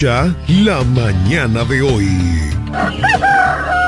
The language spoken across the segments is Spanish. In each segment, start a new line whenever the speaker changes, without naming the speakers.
Ya la mañana de hoy.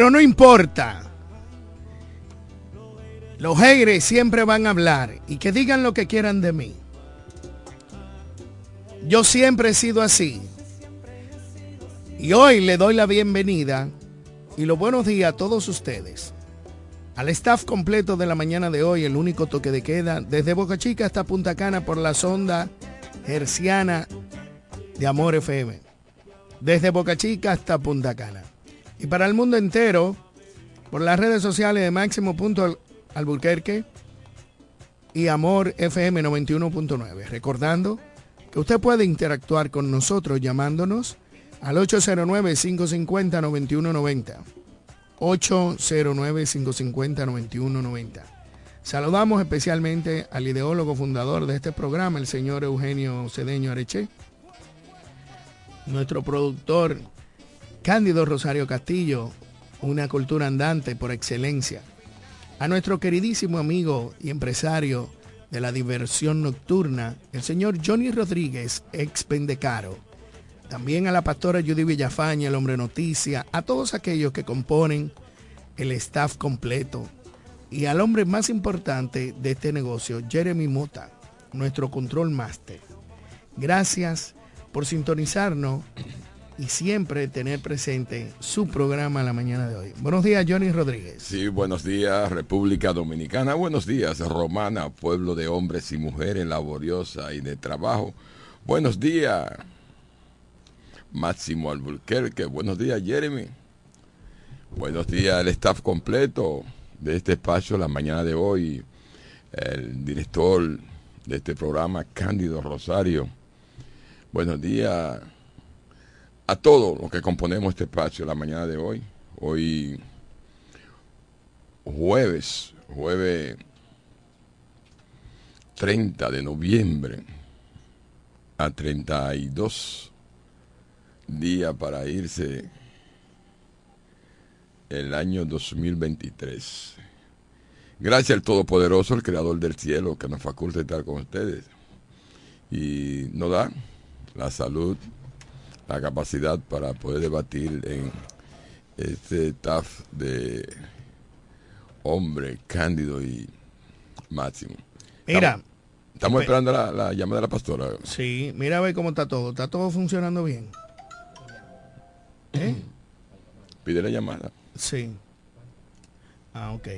Pero no importa. Los haters siempre van a hablar y que digan lo que quieran de mí. Yo siempre he sido así. Y hoy le doy la bienvenida y los buenos días a todos ustedes. Al staff completo de la mañana de hoy, el único toque de queda, desde Boca Chica hasta Punta Cana por la sonda herciana de Amor FM. Desde Boca Chica hasta Punta Cana. Y para el mundo entero, por las redes sociales de Máximo Punto Alburquerque y Amor FM 91.9. Recordando que usted puede interactuar con nosotros llamándonos al 809-550-9190. 809-550-9190. Saludamos especialmente al ideólogo fundador de este programa, el señor Eugenio Cedeño Areche, nuestro productor Cándido Rosario Castillo, una cultura andante por excelencia. A nuestro queridísimo amigo y empresario de la diversión nocturna, el señor Johnny Rodríguez, ex Pendecaro. También a la pastora Judy Villafaña, el hombre noticia, a todos aquellos que componen el staff completo. Y al hombre más importante de este negocio, Jeremy Mota, nuestro control master. Gracias por sintonizarnos y siempre tener presente su programa la mañana de hoy. Buenos días, Johnny Rodríguez.
Sí, buenos días, República Dominicana. Buenos días, Romana, pueblo de hombres y mujeres laboriosa y de trabajo. Buenos días, Máximo Alburquerque. Buenos días, Jeremy. Buenos días, el staff completo de este espacio la mañana de hoy. El director de este programa, Cándido Rosario. Buenos días a todos los que componemos este espacio la mañana de hoy. Hoy jueves, jueves 30 de noviembre a 32 días para irse el año 2023. Gracias al Todopoderoso, el Creador del cielo, que nos faculta estar con ustedes y nos da la salud, la capacidad para poder debatir en este staff de hombre cándido y máximo.
Mira.
Estamos, esperando la, llamada de la pastora.
Sí, mira a ver cómo está todo. ¿Está todo funcionando bien?
¿Eh? Pide la llamada.
Sí. Ah, ok.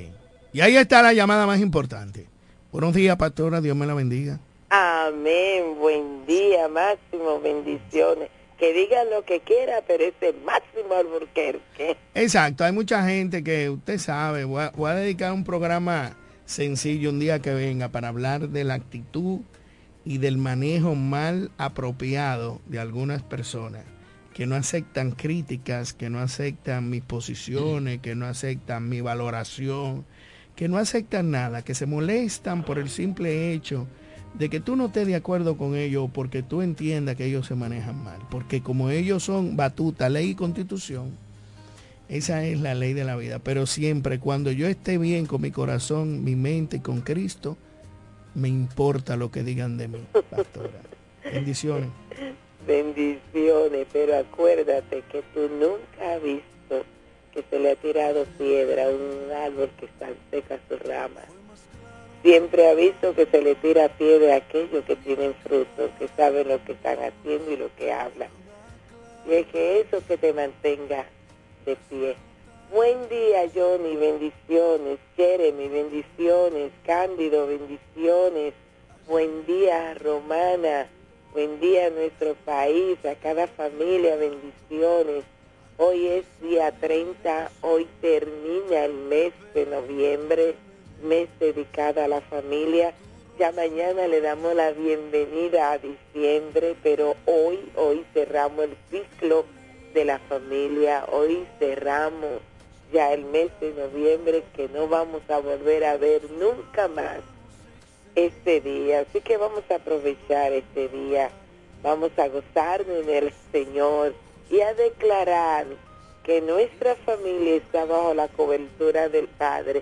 Y ahí está la llamada más importante. Buenos días, pastora. Dios me la bendiga.
Amén. Buen día, Máximo. Bendiciones que diga lo que quiera, pero ese máximo Alburquerque.
Exacto, hay mucha gente que usted sabe, voy a, dedicar un programa sencillo un día que venga para hablar de la actitud y del manejo mal apropiado de algunas personas que no aceptan críticas, que no aceptan mis posiciones, que no aceptan mi valoración, que no aceptan nada, que se molestan por el simple hecho de que tú no estés de acuerdo con ellos porque tú entiendas que ellos se manejan mal. Porque como ellos son batuta, ley y constitución, esa es la ley de la vida. Pero siempre cuando yo esté bien con mi corazón, mi mente y con Cristo, me importa lo que digan de mí, pastora. Bendiciones.
Bendiciones, pero acuérdate que tú nunca has visto que se le ha tirado piedra a un árbol que está seca sus ramas Siempre ha visto que se le tira piedra a aquellos que tienen frutos, que saben lo que están haciendo y lo que hablan. Y es que eso que te mantenga de pie. Buen día, Johnny, bendiciones. Jeremy, bendiciones. Cándido, bendiciones. Buen día, Romana. Buen día a nuestro país, a cada familia, bendiciones. Hoy es día 30, hoy termina el mes de noviembre mes dedicado a la familia. Ya mañana le damos la bienvenida a diciembre, pero hoy, hoy cerramos el ciclo de la familia, hoy cerramos ya el mes de noviembre que no vamos a volver a ver nunca más este día. Así que vamos a aprovechar este día, vamos a gozarnos en el Señor y a declarar que nuestra familia está bajo la cobertura del Padre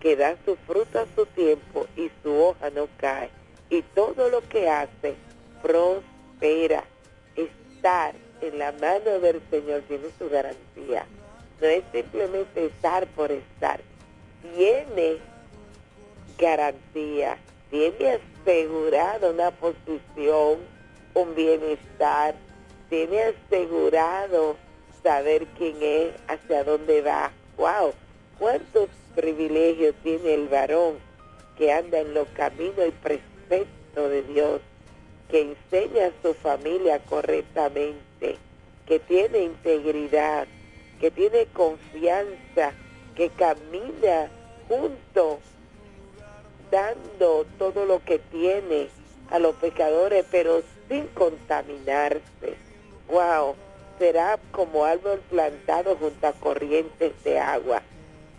que da su fruto a su tiempo y su hoja no cae. Y todo lo que hace prospera. Estar en la mano del Señor tiene su garantía. No es simplemente estar por estar. Tiene garantía. Tiene asegurado una posición, un bienestar. Tiene asegurado saber quién es, hacia dónde va. ¡Wow! ¿Cuántos privilegio tiene el varón que anda en los caminos y preceptos de Dios, que enseña a su familia correctamente, que tiene integridad, que tiene confianza, que camina junto, dando todo lo que tiene a los pecadores, pero sin contaminarse. ¡Wow! Será como árbol plantado junto a corrientes de agua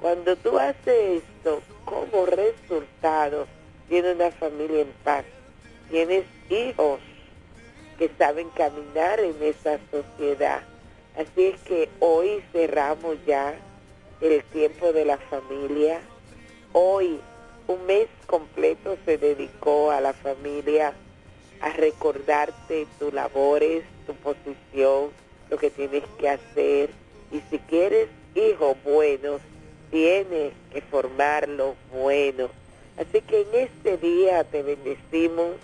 cuando tú haces esto, como resultado, tienes una familia en paz, tienes hijos que saben caminar en esa sociedad. Así es que hoy cerramos ya el tiempo de la familia. Hoy un mes completo se dedicó a la familia, a recordarte tus labores, tu posición, lo que tienes que hacer. Y si quieres hijos buenos, tiene que formarlo bueno. Así que en este día te bendecimos,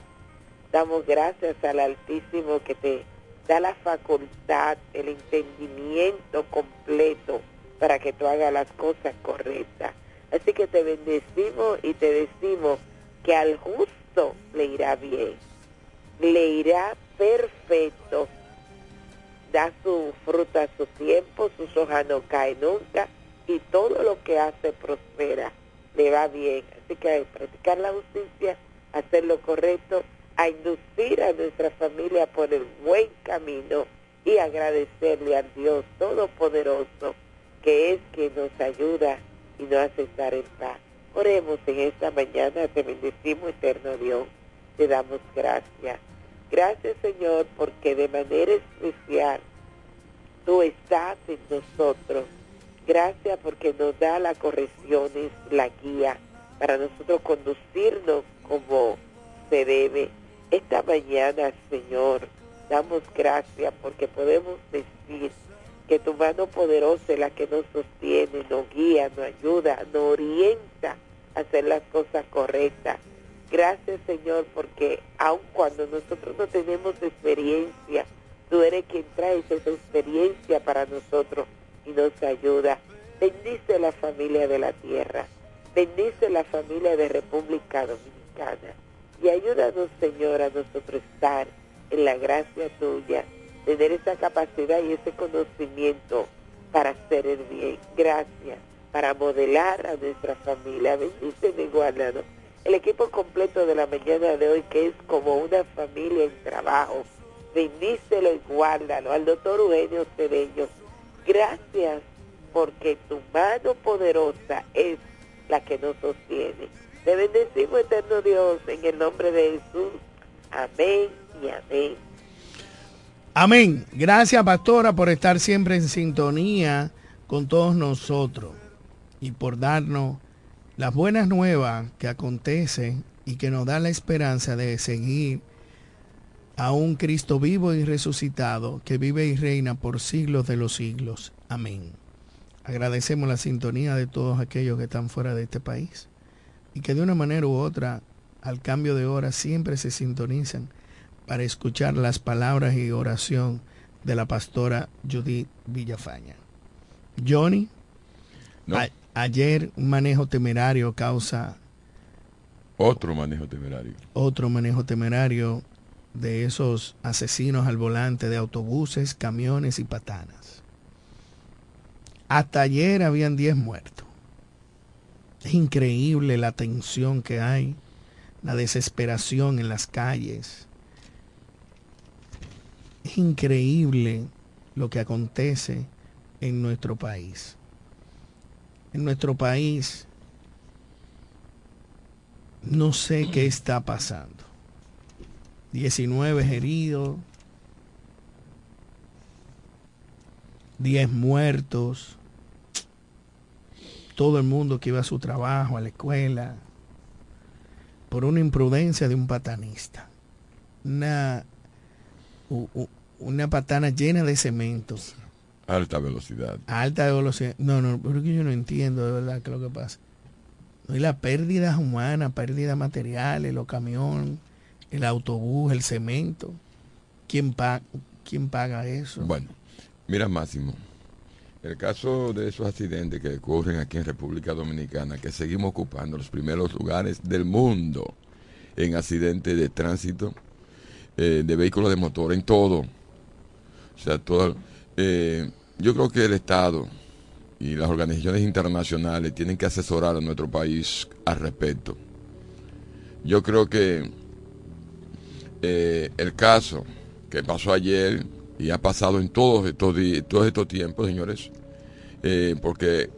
damos gracias al Altísimo que te da la facultad, el entendimiento completo para que tú hagas las cosas correctas. Así que te bendecimos y te decimos que al justo le irá bien, le irá perfecto, da su fruta a su tiempo, sus hojas no caen nunca y todo lo que hace prospera, le va bien. Así que hay practicar la justicia, hacer lo correcto, a inducir a nuestra familia por el buen camino y agradecerle a Dios Todopoderoso que es que nos ayuda y nos hace estar en paz. Oremos en esta mañana, te bendecimos eterno Dios, te damos gracias. Gracias Señor porque de manera especial tú estás en nosotros Gracias porque nos da la corrección, la guía para nosotros conducirnos como se debe. Esta mañana, Señor, damos gracias porque podemos decir que tu mano poderosa es la que nos sostiene, nos guía, nos ayuda, nos orienta a hacer las cosas correctas. Gracias, Señor, porque aun cuando nosotros no tenemos experiencia, tú eres quien trae esa experiencia para nosotros y nos ayuda. Bendice la familia de la tierra, bendice la familia de República Dominicana y ayúdanos, Señor, a nosotros estar en la gracia tuya, tener esa capacidad y ese conocimiento para hacer el bien. Gracias, para modelar a nuestra familia. Bendice y guárdalo. El equipo completo de la mañana de hoy, que es como una familia en trabajo. Bendícelo y guárdalo. Al doctor Eugenio Cedeño, gracias porque tu mano poderosa es la que nos sostiene. Te bendecimos, eterno Dios, en el nombre de Jesús. Amén y amén.
Amén. Gracias, pastora, por estar siempre en sintonía con todos nosotros y por darnos las buenas nuevas que acontecen y que nos da la esperanza de seguir a un Cristo vivo y resucitado que vive y reina por siglos de los siglos. Amén. Agradecemos la sintonía de todos aquellos que están fuera de este país y que de una manera u otra, al cambio de hora, siempre se sintonizan para escuchar las palabras y oración de la pastora Judith Villafaña. Johnny, ayer un manejo temerario causa...
Otro manejo temerario.
Otro manejo temerario de esos asesinos al volante de autobuses, camiones y patanas. Hasta ayer habían 10 muertos. Es increíble la tensión que hay, la desesperación en las calles. Es increíble lo que acontece en nuestro país. En nuestro país no sé qué está pasando. 19 heridos, 10 muertos, todo el mundo que iba a su trabajo, a la escuela, por una imprudencia de un patanista. Una, una patana llena de cemento.
Alta velocidad.
Alta velocidad. No, no, porque yo no entiendo de verdad qué es lo que pasa. No hay la pérdida humana, pérdida materiales, los camiones, el autobús, el cemento. ¿Quién, paga, ¿Quién paga eso?
Bueno, mira Máximo, el caso de esos accidentes que ocurren aquí en República Dominicana, que seguimos ocupando los primeros lugares del mundo en accidentes de tránsito, eh, de vehículos de motor, en todo. O sea, todo. Eh, yo creo que el Estado y las organizaciones internacionales tienen que asesorar a nuestro país al respecto. Yo creo que eh, el caso que pasó ayer y ha pasado en todos estos, todos estos tiempos, señores, eh, porque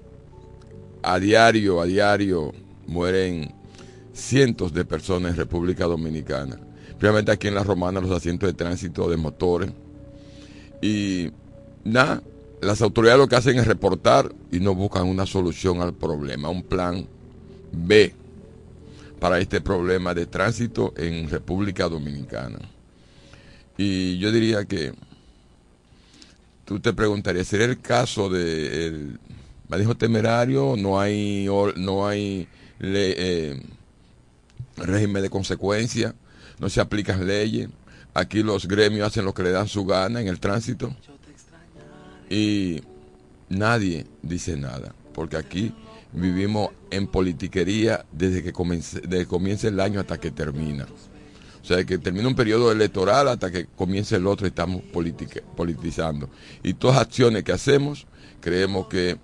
a diario, a diario mueren cientos de personas en República Dominicana. Primeramente aquí en La Romana, los asientos de tránsito de motores. Y nada, las autoridades lo que hacen es reportar y no buscan una solución al problema, un plan B para este problema de tránsito en República Dominicana. Y yo diría que tú te preguntarías, ¿sería el caso del de manejo temerario? ¿No hay, no hay eh, régimen de consecuencia? ¿No se aplican leyes? Aquí los gremios hacen lo que le dan su gana en el tránsito. Y nadie dice nada, porque aquí vivimos en politiquería desde que, comience, desde que comienza el año hasta que termina. O sea, que termina un periodo electoral hasta que comience el otro, estamos politizando. Y todas las acciones que hacemos, creemos que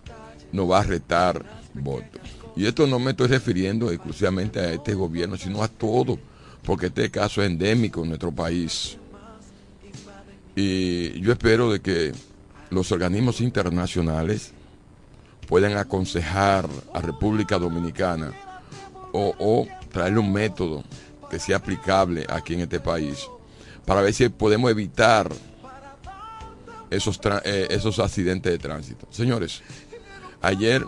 nos va a retar votos. Y esto no me estoy refiriendo exclusivamente a este gobierno, sino a todo, porque este caso es endémico en nuestro país. Y yo espero de que los organismos internacionales puedan aconsejar a República Dominicana o, o traerle un método que sea aplicable aquí en este país para ver si podemos evitar esos, eh, esos accidentes de tránsito. Señores, ayer,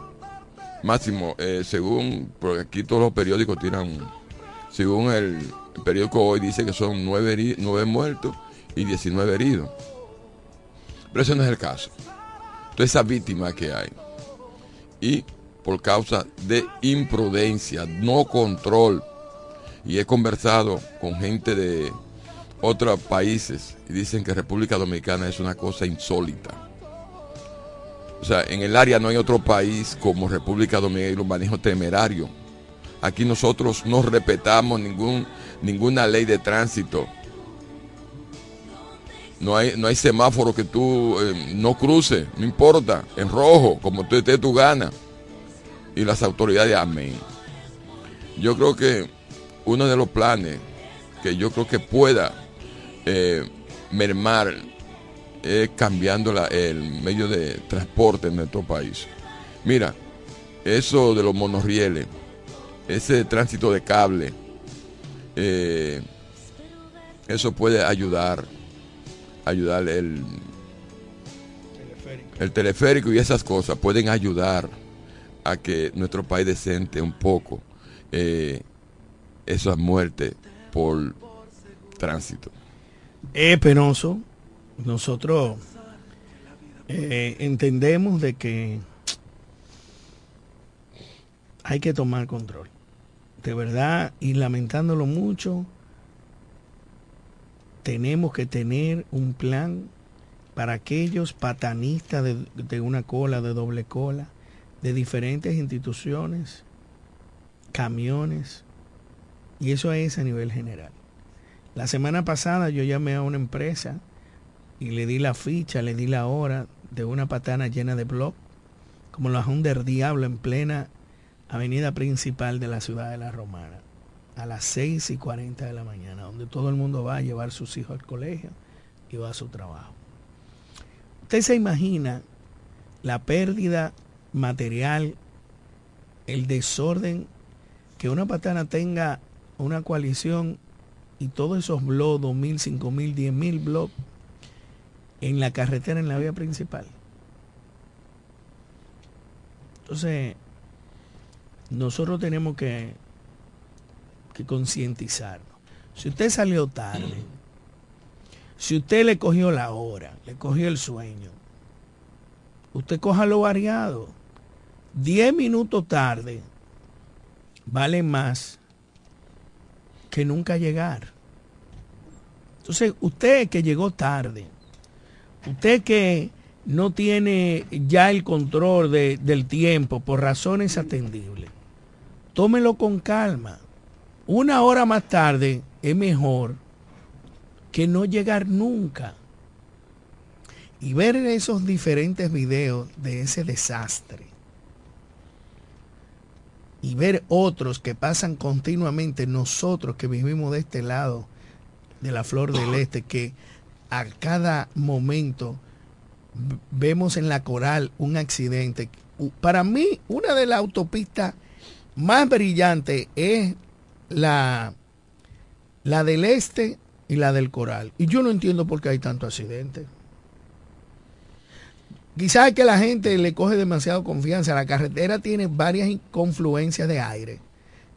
Máximo, eh, según, porque aquí todos los periódicos tiran, según el, periódico hoy dice que son nueve, nueve muertos y 19 heridos. Pero ese no es el caso. Toda esa víctima que hay. Y por causa de imprudencia, no control y he conversado con gente de otros países y dicen que República Dominicana es una cosa insólita. O sea, en el área no hay otro país como República Dominicana y los manejos temerarios. Aquí nosotros no respetamos ningún, ninguna ley de tránsito. No hay, no hay semáforo que tú eh, no cruces, no importa, en rojo, como tú estés tu gana. Y las autoridades, amén. Yo creo que uno de los planes que yo creo que pueda eh, mermar es cambiando el medio de transporte en nuestro país. Mira, eso de los monorrieles, ese tránsito de cable, eh, eso puede ayudar, ayudar el teleférico. el teleférico y esas cosas pueden ayudar a que nuestro país desente un poco eh, esas muertes por tránsito.
Es penoso. Nosotros eh, entendemos de que hay que tomar control. De verdad, y lamentándolo mucho, tenemos que tener un plan para aquellos patanistas de, una cola, de doble cola, de diferentes instituciones, camiones, y eso es a nivel general. La semana pasada yo llamé a una empresa y le di la ficha, le di la hora de una patana llena de blog, como la Honda Diablo en plena avenida principal de la ciudad de La Romana, a las 6 y 40 de la mañana, donde todo el mundo va a llevar sus hijos al colegio y va a su trabajo. Usted se imagina la pérdida material, el desorden, que una patana tenga una coalición y todos esos blogs, 2.000, 5.000, 10.000 blogs en la carretera, en la vía principal. Entonces, nosotros tenemos que, que concientizarnos. Si usted salió tarde, si usted le cogió la hora, le cogió el sueño, usted coja lo variado. 10 minutos tarde vale más que nunca llegar. Entonces, usted que llegó tarde, usted que no tiene ya el control de, del tiempo por razones atendibles, tómelo con calma. Una hora más tarde es mejor que no llegar nunca. Y ver esos diferentes videos de ese desastre y ver otros que pasan continuamente, nosotros que vivimos de este lado de la flor del este, que a cada momento vemos en la coral un accidente. Para mí, una de las autopistas más brillantes es la, la del este y la del coral. Y yo no entiendo por qué hay tanto accidente. Quizás que la gente le coge demasiado confianza. La carretera tiene varias confluencias de aire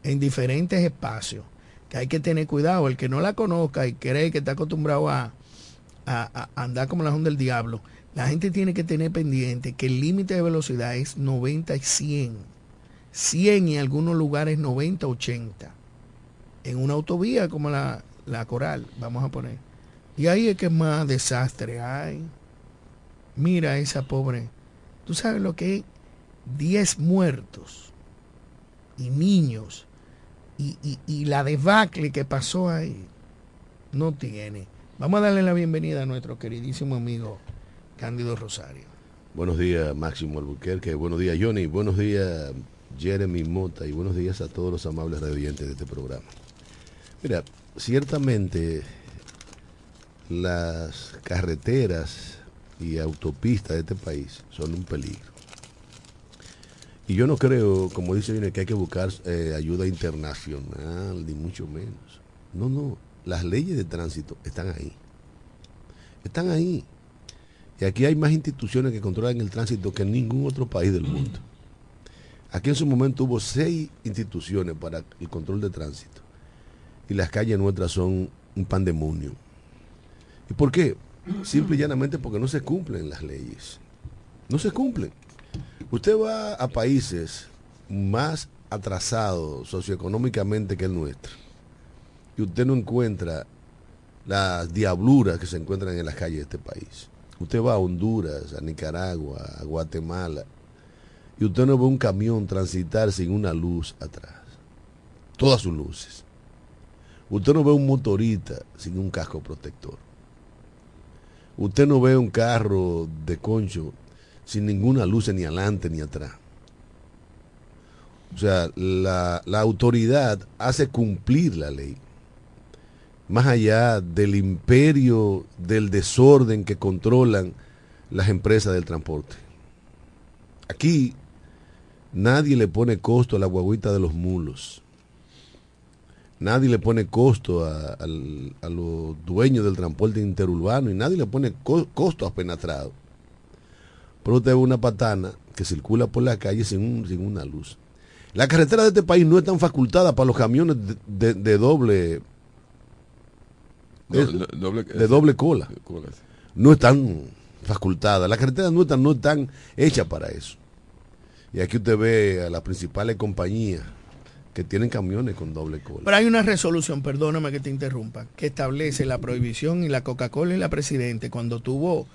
en diferentes espacios que hay que tener cuidado. El que no la conozca y cree que está acostumbrado a andar como la onda del diablo, la gente tiene que tener pendiente que el límite de velocidad es 90 y 100. 100 y en algunos lugares 90, 80. En una autovía como la, la Coral, vamos a poner. Y ahí es que más desastre hay. Mira esa pobre. ¿Tú sabes lo que es? 10 muertos y niños y, y, la debacle que pasó ahí. No tiene. Vamos a darle la bienvenida a nuestro queridísimo amigo Cándido Rosario.
Buenos días, Máximo Albuquerque. Buenos días, Johnny. Buenos días, Jeremy Mota. Y buenos días a todos los amables radioyentes de este programa. Mira, ciertamente las carreteras y autopistas de este país son un peligro. Y yo no creo, como dice Johnny, que hay que buscar eh, ayuda internacional, ni mucho menos. No, no. Las leyes de tránsito están ahí. Están ahí. Y aquí hay más instituciones que controlan el tránsito que en ningún otro país del mundo. Aquí en su momento hubo seis instituciones para el control de tránsito. Y las calles nuestras son un pandemonio. ¿Y por qué? Simple y llanamente porque no se cumplen las leyes. No se cumplen. Usted va a países más atrasados socioeconómicamente que el nuestro. Y usted no encuentra las diabluras que se encuentran en las calles de este país. Usted va a Honduras, a Nicaragua, a Guatemala, y usted no ve un camión transitar sin una luz atrás. Todas sus luces. Usted no ve un motorista sin un casco protector. Usted no ve un carro de concho sin ninguna luz ni adelante ni atrás. O sea, la, autoridad hace cumplir la ley más allá del imperio del desorden que controlan las empresas del transporte. Aquí nadie le pone costo a la guaguita de los mulos. Nadie le pone costo a, los dueños del transporte interurbano y nadie le pone costo a penetrado. Pero usted ve una patana que circula por la calle sin, sin una luz. La carretera de este país no es tan facultada para los camiones de doble de doble cola. No están facultadas. Las carreteras nuestras no están hechas para eso. Y aquí usted ve a las principales compañías que tienen camiones con doble cola.
Pero hay una resolución, perdóname que te interrumpa, que establece la prohibición y la Coca-Cola y la Presidente cuando tuvo...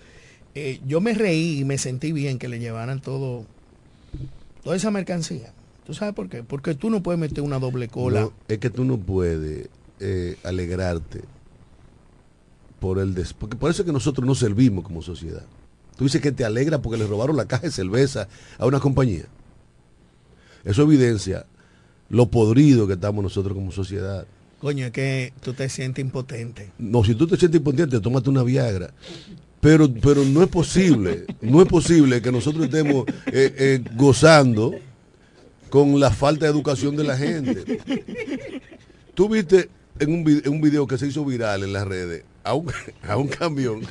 Eh, yo me reí y me sentí bien que le llevaran todo, toda esa mercancía. ¿Tú sabes por qué? Porque tú no puedes meter una doble cola.
es que tú no puedes eh, alegrarte por el des... porque por eso es que nosotros no servimos como sociedad. Tú dices que te alegra porque le robaron la caja de cerveza a una compañía. Eso evidencia lo podrido que estamos nosotros como sociedad.
Coño, es que tú te sientes impotente.
No, si tú te sientes impotente, tómate una Viagra. Pero, pero no es posible, no es posible que nosotros estemos eh, eh, gozando con la falta de educación de la gente. Tú viste en un, video, en un video que se hizo viral en las redes a un, a un camión.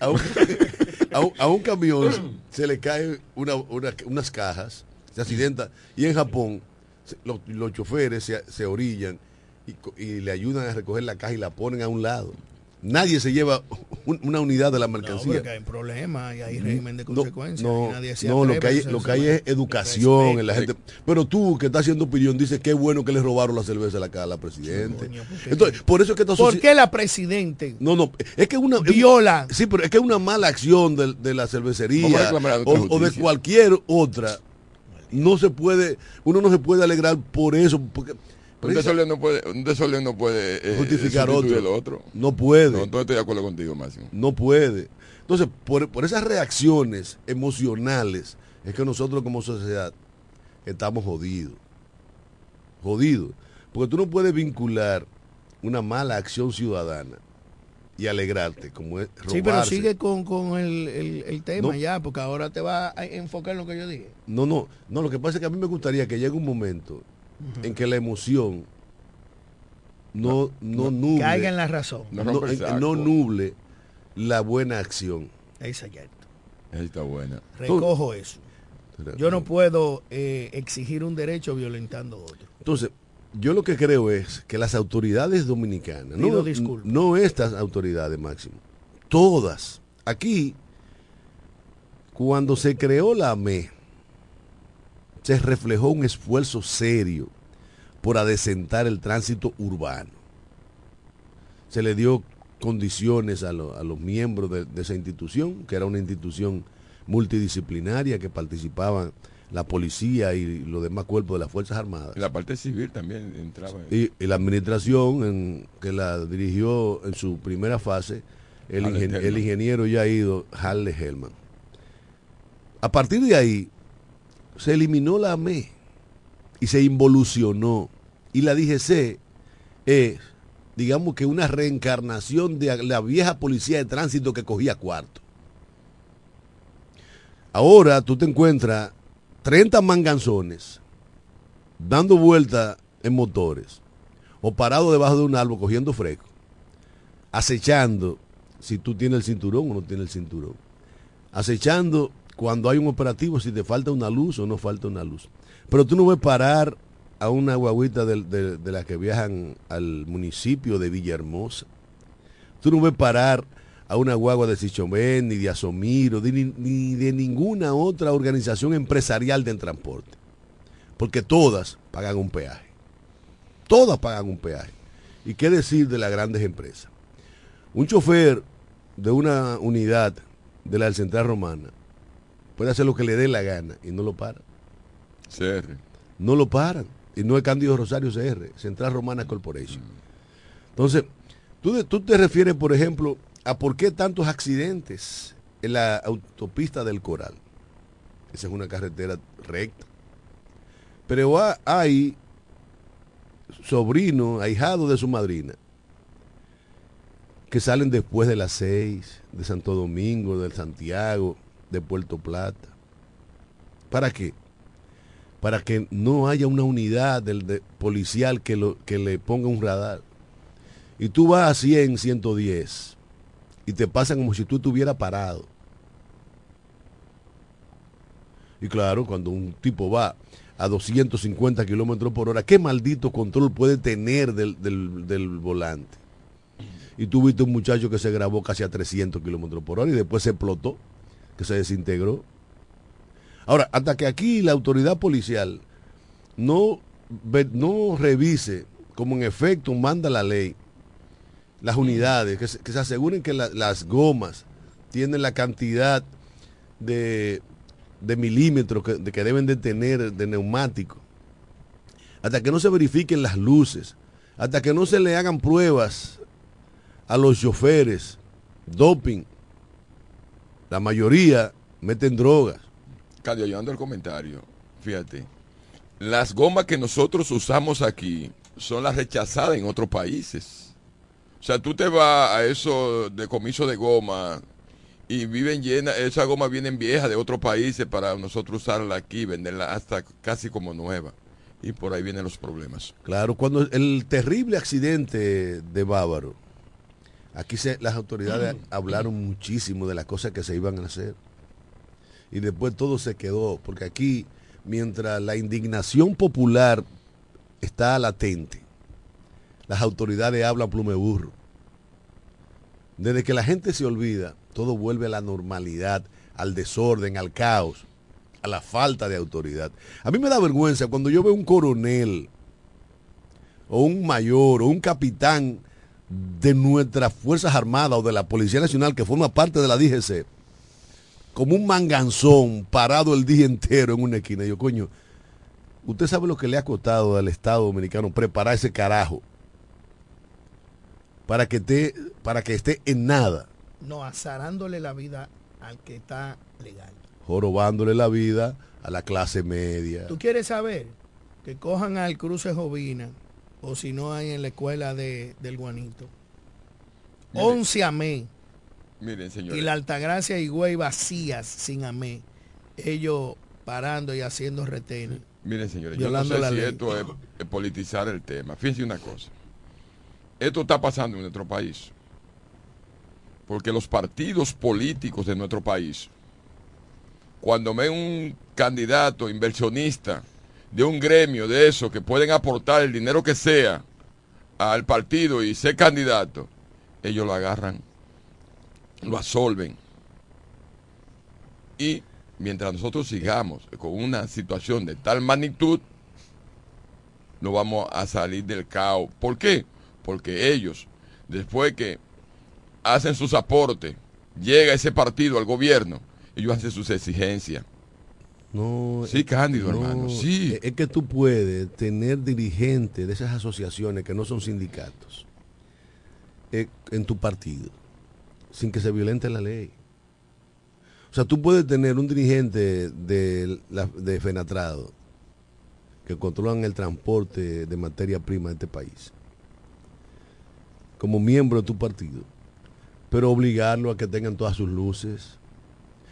A un, camión se le caen una, unas cajas, se accidenta, y en Japón los, los choferes se, se orillan y, y, le ayudan a recoger la caja y la ponen a un lado nadie se lleva una unidad de la mercancía. No,
porque hay problemas y hay régimen de consecuencias.
No, no, lo, que hay, lo que hay es educación en la gente. Pero tú que estás haciendo opinión dices es bueno que le robaron la cerveza a la, a la presidente. Entonces, por eso es que
¿Por qué la presidente?
No, no, es que una
viola.
sí, pero es que una mala acción de, de la cervecería o, o de cualquier otra no se puede, uno no se puede alegrar por eso, porque
un desorden no puede, un desorden no puede eh,
justificar otro.
otro.
No puede. No,
entonces estoy de acuerdo contigo, Máximo.
No puede. Entonces, por, por esas reacciones emocionales, es que nosotros como sociedad estamos jodidos. Jodidos. Porque tú no puedes vincular una mala acción ciudadana y alegrarte, como es robarse.
Sí, pero sigue con, con el, el, tema ya, porque ahora te va a enfocar en lo que yo dije.
No, no, no, lo que pasa es que a mí me gustaría que llegue un momento en que la emoción no, no, nuble.
Caiga en la razón.
No, no, nuble la buena acción.
Exacto.
Está buena.
Recojo eso. Yo no puedo eh, exigir un derecho violentando otro.
Entonces, yo lo que creo es que las autoridades dominicanas, no, no estas autoridades, Máximo, todas, aquí, cuando se creó la AME, se reflejó un esfuerzo serio por adecentar el tránsito urbano. Se le dio condiciones a, los miembros de, esa institución, que era una institución multidisciplinaria que participaban la policía y los demás cuerpos de las Fuerzas Armadas.
Y la parte civil también entraba.
Y, la administración en, que la dirigió en su primera fase el, el ingeniero ya ido Harley Hellman. A partir de ahí, se eliminó la AME y se involucionó. Y la DGC es, digamos que una reencarnación de la vieja policía de tránsito que cogía cuarto. Ahora tú te encuentras 30 manganzones dando vueltas en motores o parado debajo de un árbol cogiendo fresco, acechando si tú tienes el cinturón o no tienes el cinturón, acechando cuando hay un operativo si te falta una luz o no falta una luz. Pero tú no ves parar a una guaguita de, de, las que viajan al municipio de Villahermosa. Tú no ves parar a una guagua de Sichomén, ni de Asomiro, ni, ni de ninguna otra organización empresarial del transporte. Porque todas pagan un peaje. Todas pagan un peaje. ¿Y qué decir de las grandes empresas? Un chofer de una unidad de la Central Romana puede hacer lo que le dé la gana y no lo paran.
CR.
No lo paran. Y no es Cándido Rosario CR, Central Romana Corporation. Entonces, tú, tú te refieres, por ejemplo, a por qué tantos accidentes en la autopista del Coral. Esa es una carretera recta. Pero hay sobrinos, ahijados de su madrina, que salen después de las seis, de Santo Domingo, de Santiago, de Puerto Plata. ¿Para qué? Para que no haya una unidad del, policial que, que le ponga un radar. Y tú vas a 100, 110 y te pasan como si tú estuvieras parado. Y claro, cuando un tipo va a 250 kilómetros por hora, ¿qué maldito control puede tener del, del, volante? Y tú viste un muchacho que se grabó casi a 300 kilómetros por hora y después se explotó, que se desintegró. Ahora, hasta que aquí la autoridad policial no, no revise como en efecto manda la ley, las unidades, que se, aseguren que las gomas tienen la cantidad de, de milímetros que, que, deben de tener de neumático, hasta que no se verifiquen las luces, hasta que no se le hagan pruebas a los choferes, doping, la mayoría meten drogas.
Cadio, llevando el comentario, fíjate, las gomas que nosotros usamos aquí son las rechazadas en otros países. O sea, tú te vas a eso de comiso de goma y viven llenas, esas gomas vienen viejas de otros países para nosotros usarla aquí, venderla hasta casi como nueva. Y por ahí vienen los problemas.
Claro, cuando el terrible accidente de Bávaro, aquí se, las autoridades hablaron muchísimo de las cosas que se iban a hacer. Y después todo se quedó, porque aquí, mientras la indignación popular está latente, las autoridades hablan plume burro. Desde que la gente se olvida, todo vuelve a la normalidad, al desorden, al caos, a la falta de autoridad. A mí me da vergüenza cuando yo veo un coronel o un mayor o un capitán de nuestras Fuerzas Armadas o de la Policía Nacional que forma parte de la DGC, como un manganzón parado el día entero en una esquina. yo, coño, usted sabe lo que le ha costado al Estado Dominicano preparar ese carajo para que esté, para que esté en nada
no, azarándole la vida al que está legal.
Jorobándole la vida a la clase media.
¿Tú quieres saber? Que cojan al cruce Jovina, o si no hay en la escuela de, del Guanito. 11 amé.
Miren, señores.
Y la Altagracia y Güey vacías sin amé. Ellos parando y haciendo retenes.
Miren, señores, yo no sé si esto es politizar el tema. Fíjense una cosa. Esto está pasando en nuestro país porque los partidos políticos de nuestro país, cuando ven un candidato inversionista de un gremio de eso que pueden aportar el dinero que sea al partido y ser candidato, ellos lo agarran, lo absolven. Y mientras nosotros sigamos con una situación de tal magnitud, no vamos a salir del caos. ¿Por qué? Porque ellos, después que hacen sus aportes, llega ese partido al gobierno, ellos hacen sus exigencias.
No,
sí, Cándido, hermano, sí.
Es que tú puedes tener dirigentes de esas asociaciones que no son sindicatos eh, en tu partido, sin que se violente la ley. O sea, tú puedes tener un dirigente de, de Fenatrado que controlan el transporte de materia prima de este país como miembro de tu partido pero obligarlo a que tengan todas sus luces,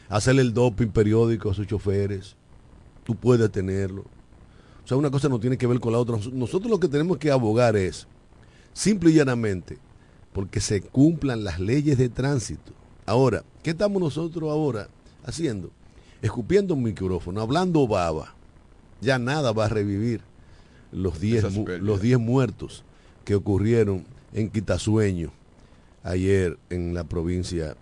hacerle el doping periódico a sus choferes, tú puedes tenerlo. O sea, una cosa no tiene que ver con la otra. Nosotros lo que tenemos que abogar es, simple y llanamente, porque se cumplan las leyes de tránsito. Ahora, ¿qué estamos nosotros ahora haciendo? Escupiendo un micrófono, hablando baba. Ya nada va a revivir los 10 los diez muertos que ocurrieron en Quitasueño ayer en la provincia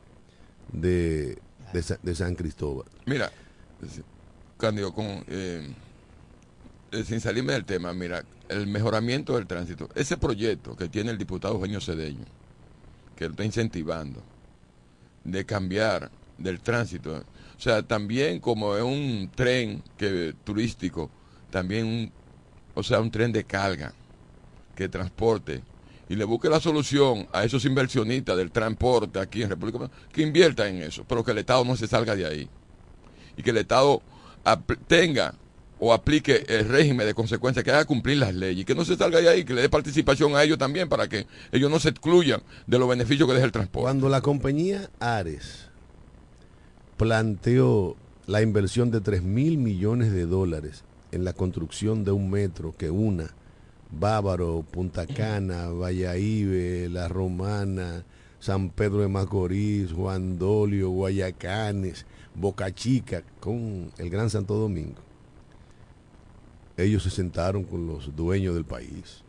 de, de, San Cristóbal.
Mira, Cándido, con, eh, eh, sin salirme del tema, mira, el mejoramiento del tránsito, ese proyecto que tiene el diputado Eugenio Cedeño, que lo está incentivando, de cambiar del tránsito. O sea, también como es un tren que turístico, también un, o sea, un tren de carga que transporte y le busque la solución a esos inversionistas del transporte aquí en República Dominicana, que inviertan en eso, pero que el Estado no se salga de ahí. Y que el Estado tenga o aplique el régimen de consecuencias, que haga cumplir las leyes, y que no se salga de ahí, que le dé participación a ellos también para que ellos no se excluyan de los beneficios que deja el transporte.
Cuando la compañía Ares planteó la inversión de 3 mil millones de dólares en la construcción de un metro que una Bávaro, Punta Cana, Valladolid, La Romana, San Pedro de Macorís, Juan Dolio, Guayacanes, Boca Chica, con el Gran Santo Domingo. Ellos se sentaron con los dueños del país,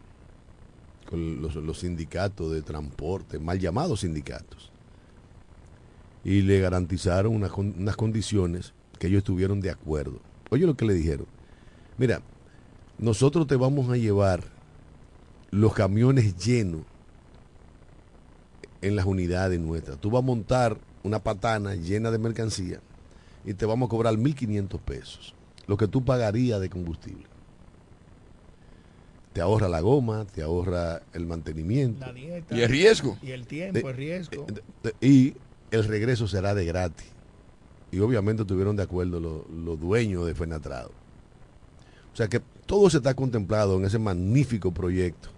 con los, los sindicatos de transporte, mal llamados sindicatos, y le garantizaron una con- unas condiciones que ellos estuvieron de acuerdo. Oye lo que le dijeron. Mira, nosotros te vamos a llevar los camiones llenos en las unidades nuestras. Tú vas a montar una patana llena de mercancía y te vamos a cobrar 1.500 pesos, lo que tú pagarías de combustible. Te ahorra la goma, te ahorra el mantenimiento
La dieta.
Y el riesgo.
Y el tiempo,
de-
el riesgo.
de- y el regreso será de gratis. Y obviamente estuvieron de acuerdo los, los dueños de Fenatrado. O sea que todo se está contemplado en ese magnífico proyecto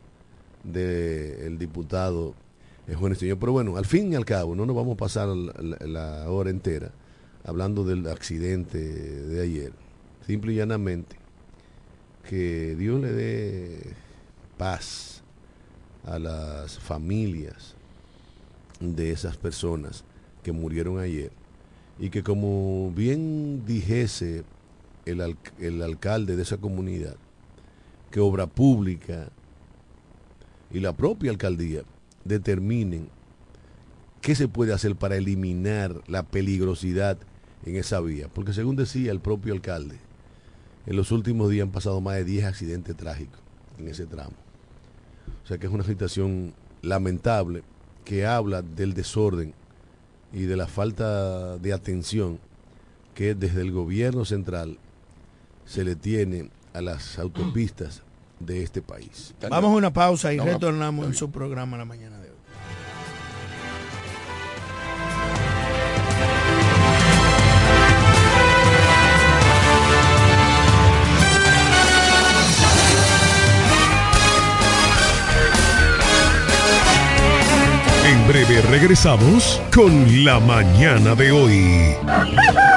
del diputado eh, Juan Esteño. Pero bueno, al fin y al cabo, no nos vamos a pasar la, hora entera hablando del accidente de ayer. Simple y llanamente, que Dios le dé paz a las familias de esas personas que murieron ayer y que como bien dijese el, el alcalde de esa comunidad, que obra pública y la propia alcaldía determinen qué se puede hacer para eliminar la peligrosidad en esa vía. Porque según decía el propio alcalde, en los últimos días han pasado más de 10 accidentes trágicos en ese tramo. O sea que es una situación lamentable que habla del desorden y de la falta de atención que desde el gobierno central se le tiene a las autopistas de este país.
Vamos a una pausa y retornamos en su programa la mañana de hoy.
En breve regresamos con la mañana de hoy.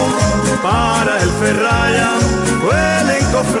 para el ferraya, huele encofrado.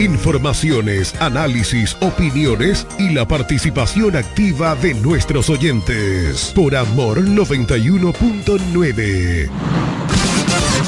Informaciones, análisis, opiniones y la participación activa de nuestros oyentes. Por Amor 91.9.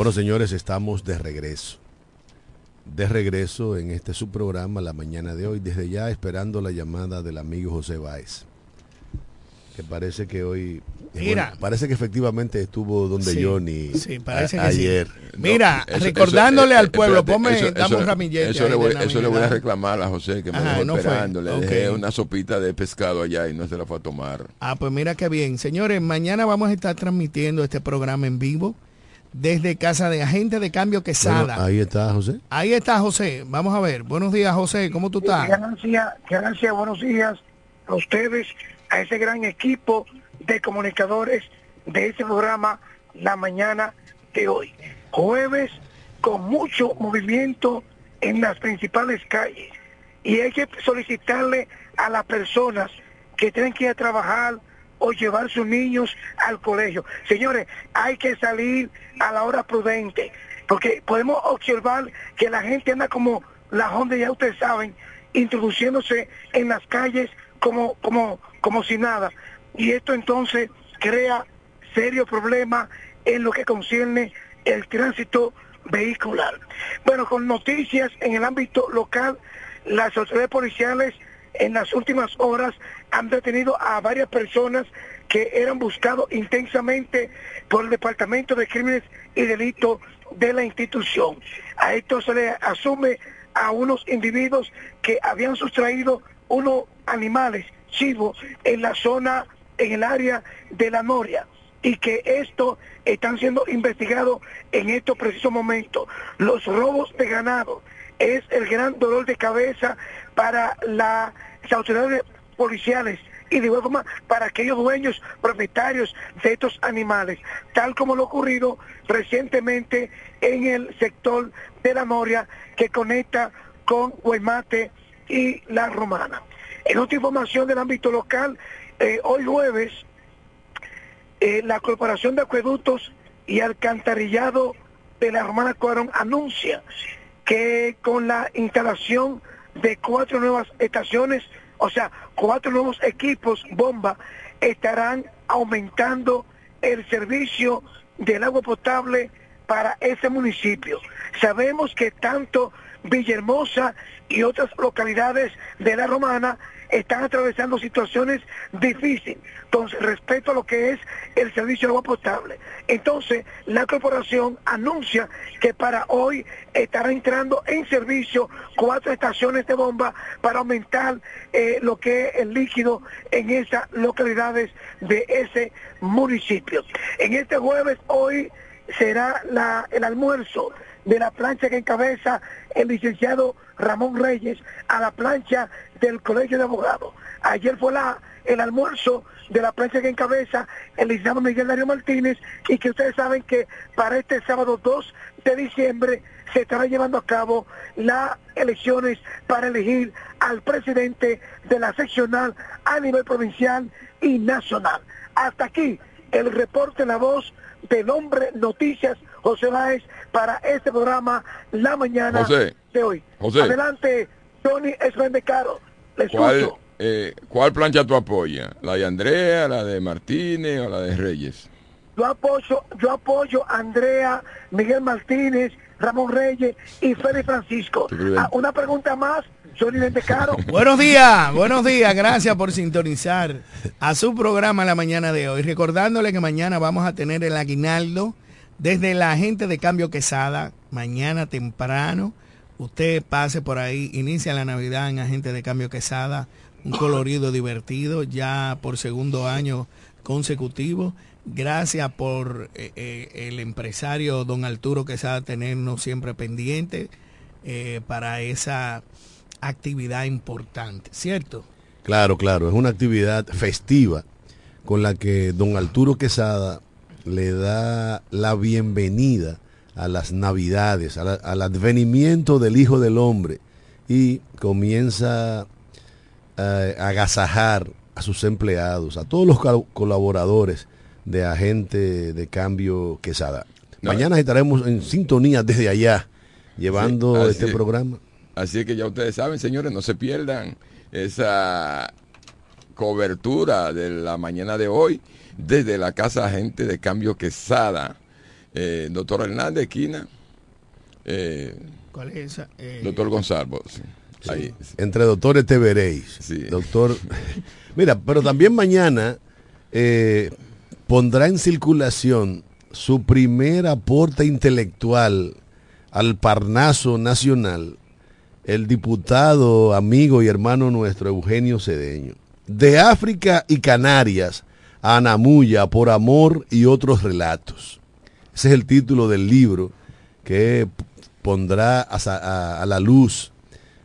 Bueno, señores, estamos de regreso. De regreso en este su programa la mañana de hoy, desde ya esperando la llamada del amigo José Báez. Que parece que hoy.
Mira.
bueno, parece que efectivamente estuvo donde
Sí,
Johnny
sí, parece
a-
que sí.
ayer.
Mira,
Eso-
recordándole
eso-
al
eh,
pueblo,
espérate,
ponme,
eso-
dame un
eso-
ramillete.
Eso, le voy,
de
eso le voy a reclamar a José, que me
Ajá,
dejó
no fue.
esperando. Le
Ok.
dejé una sopita de pescado allá y no se la fue a tomar.
Ah, pues mira qué bien. Señores, mañana vamos a estar transmitiendo este programa en vivo desde Casa de Agente de Cambio Quesada.
Bueno, ahí está José.
Ahí está José. Vamos a ver. Buenos días, José. ¿Cómo tú estás?
ganancia, ganancia, buenos días a ustedes, a ese gran equipo de comunicadores de este programa La Mañana de hoy. Jueves con mucho movimiento en las principales calles y hay que solicitarle a las personas que tienen que ir a trabajar o llevar sus niños al colegio. Señores, hay que salir a la hora prudente, porque podemos observar que la gente anda como la Honda, ya ustedes saben, introduciéndose en las calles como, como, como si nada. Y esto entonces crea serios problemas en lo que concierne el tránsito vehicular. Bueno, con noticias en el ámbito local, las autoridades policiales en las últimas horas han detenido a varias personas que eran buscados intensamente por el Departamento de Crímenes y Delitos de la institución. A esto se le asume a unos individuos que habían sustraído unos animales chivos en la zona, en el área de la Noria y que esto están siendo investigados en estos precisos momentos. Los robos de ganado es el gran dolor de cabeza para la- las autoridades policiales y de igual forma para aquellos dueños propietarios de estos animales, tal como lo ocurrido recientemente en el sector de la Noria que conecta con Guaymate y La Romana. En otra información del ámbito local, eh, hoy jueves eh, la Corporación de Acueductos y Alcantarillado de la Romana Cuarón anuncia que con la instalación de cuatro nuevas estaciones, o sea, cuatro nuevos equipos bomba, estarán aumentando el servicio del agua potable para ese municipio. Sabemos que tanto Villahermosa y otras localidades de la Romana están atravesando situaciones difíciles con respecto a lo que es el servicio de agua potable. Entonces, la corporación anuncia que para hoy estará entrando en servicio cuatro estaciones de bomba para aumentar eh, lo que es el líquido en esas localidades de ese municipio. En este jueves, hoy será la- el almuerzo de la plancha que encabeza el licenciado Ramón Reyes a la plancha del Colegio de Abogados. Ayer fue la, el almuerzo de la plancha que encabeza el licenciado Miguel Darío Martínez y que ustedes saben que para este sábado 2 de diciembre se estará llevando a cabo las elecciones para elegir al presidente de la seccional a nivel provincial y nacional. Hasta aquí el reporte La Voz del Hombre Noticias José Báez para este programa La Mañana
José.
de hoy.
José.
Adelante, Tony Esmende Caro. Le
¿Cuál, eh, ¿Cuál plancha tú apoyas? ¿La de Andrea, la de Martínez o la de Reyes?
Yo apoyo, yo apoyo a Andrea, Miguel Martínez, Ramón Reyes y Félix Francisco. Ah, una pregunta más, Johnny Caro.
Buenos días, buenos días, gracias por sintonizar a su programa la mañana de hoy. Recordándole que mañana vamos a tener el aguinaldo desde la gente de Cambio Quesada, mañana temprano. Usted pase por ahí, inicia la Navidad en Agente de Cambio Quesada, un colorido divertido, ya por segundo año consecutivo. Gracias por eh, eh, el empresario don Arturo Quesada tenernos siempre pendiente eh, para esa actividad importante, ¿cierto?
Claro, claro, es una actividad festiva con la que don Arturo Quesada le da la bienvenida a las navidades, la- al advenimiento del Hijo del Hombre y comienza a agasajar a sus empleados, a todos los col- colaboradores de Agente de Cambio Quesada.
No.
Mañana estaremos en sintonía desde allá, llevando
Sí,
este
es.
programa.
Así que ya ustedes saben, señores, no se pierdan esa cobertura de la mañana de hoy desde la Casa Agente de Cambio Quesada. Eh, doctor Hernández, esquina. Eh,
¿Cuál es esa? Eh,
doctor Gonzalo. sí.
Sí.
Ahí.
Entre doctores te veréis. Doctor. Mira, pero también mañana eh, pondrá en circulación su primer aporte intelectual al Parnaso Nacional el diputado, amigo y hermano nuestro Eugenio Cedeño. De África y Canarias a Anamuya por amor y otros relatos. Ese es el título del libro que pondrá a la luz